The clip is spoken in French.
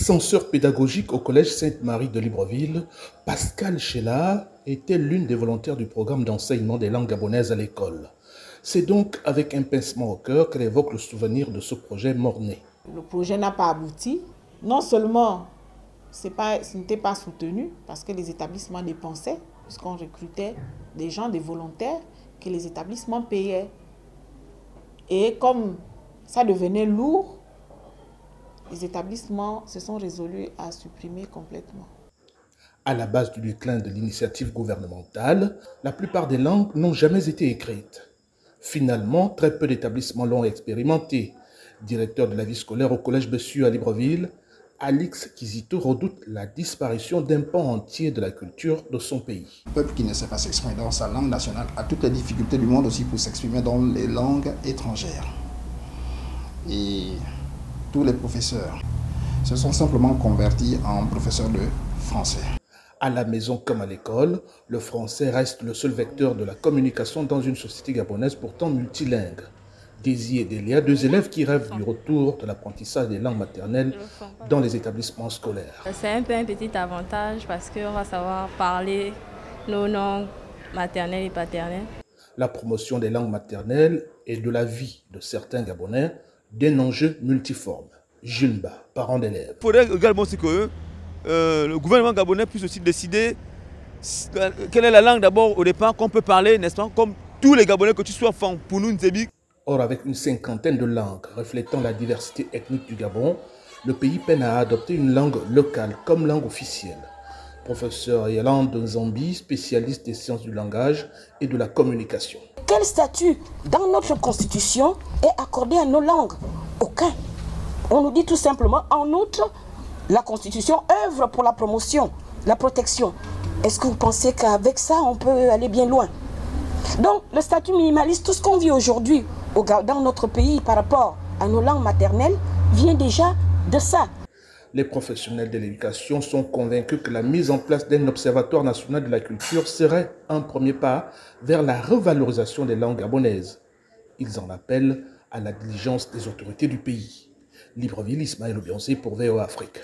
Censeur pédagogique au Collège Sainte-Marie de Libreville, Pascal Chela était l'une des volontaires du programme d'enseignement des langues gabonaises à l'école. C'est donc avec un pincement au cœur qu'elle évoque le souvenir de ce projet mort-né. Le projet n'a pas abouti. Non seulement ce n'était pas soutenu parce que les établissements dépensaient, puisqu'on recrutait des gens, des volontaires, que les établissements payaient. Et comme ça devenait lourd, les établissements se sont résolus à supprimer complètement. À la base du déclin de l'initiative gouvernementale, la plupart des langues n'ont jamais été écrites. Finalement, très peu d'établissements l'ont expérimenté. Directeur de la vie scolaire au Collège Bessu à Libreville, Alix Kizito redoute la disparition d'un pan entier de la culture de son pays. Le peuple qui ne sait pas s'exprimer dans sa langue nationale a toutes les difficultés du monde aussi pour s'exprimer dans les langues étrangères. Et tous les professeurs se sont simplement convertis en professeurs de français. À la maison comme à l'école, le français reste le seul vecteur de la communication dans une société gabonaise pourtant multilingue. Daisy et Delia, deux élèves qui rêvent du retour de l'apprentissage des langues maternelles dans les établissements scolaires. C'est un peu un petit avantage parce qu'on va savoir parler nos langues maternelles et paternelles. La promotion des langues maternelles et de la vie de certains Gabonais d'un enjeu multiforme. Julba, parent d'élèves. Il faudrait également que euh, le gouvernement gabonais puisse aussi décider quelle est la langue d'abord au départ qu'on peut parler, n'est-ce pas, comme tous les Gabonais, que tu sois enfant, pour nous, Nzebi. Or, avec une cinquantaine de langues reflétant la diversité ethnique du Gabon, le pays peine à adopter une langue locale comme langue officielle. Professeur Yolande Zambi, spécialiste des sciences du langage et de la communication. Quel statut dans notre constitution est accordé à nos langues? Aucun. On nous dit tout simplement, en outre, la constitution œuvre pour la promotion, la protection. Est-ce que vous pensez qu'avec ça, on peut aller bien loin? Donc, le statut minimaliste, tout ce qu'on vit aujourd'hui dans notre pays par rapport à nos langues maternelles, vient déjà de ça. Les professionnels de l'éducation sont convaincus que la mise en place d'un observatoire national de la culture serait un premier pas vers la revalorisation des langues gabonaises. Ils en appellent à la diligence des autorités du pays. Libreville, Ismaël Obiancé pour VO Afrique.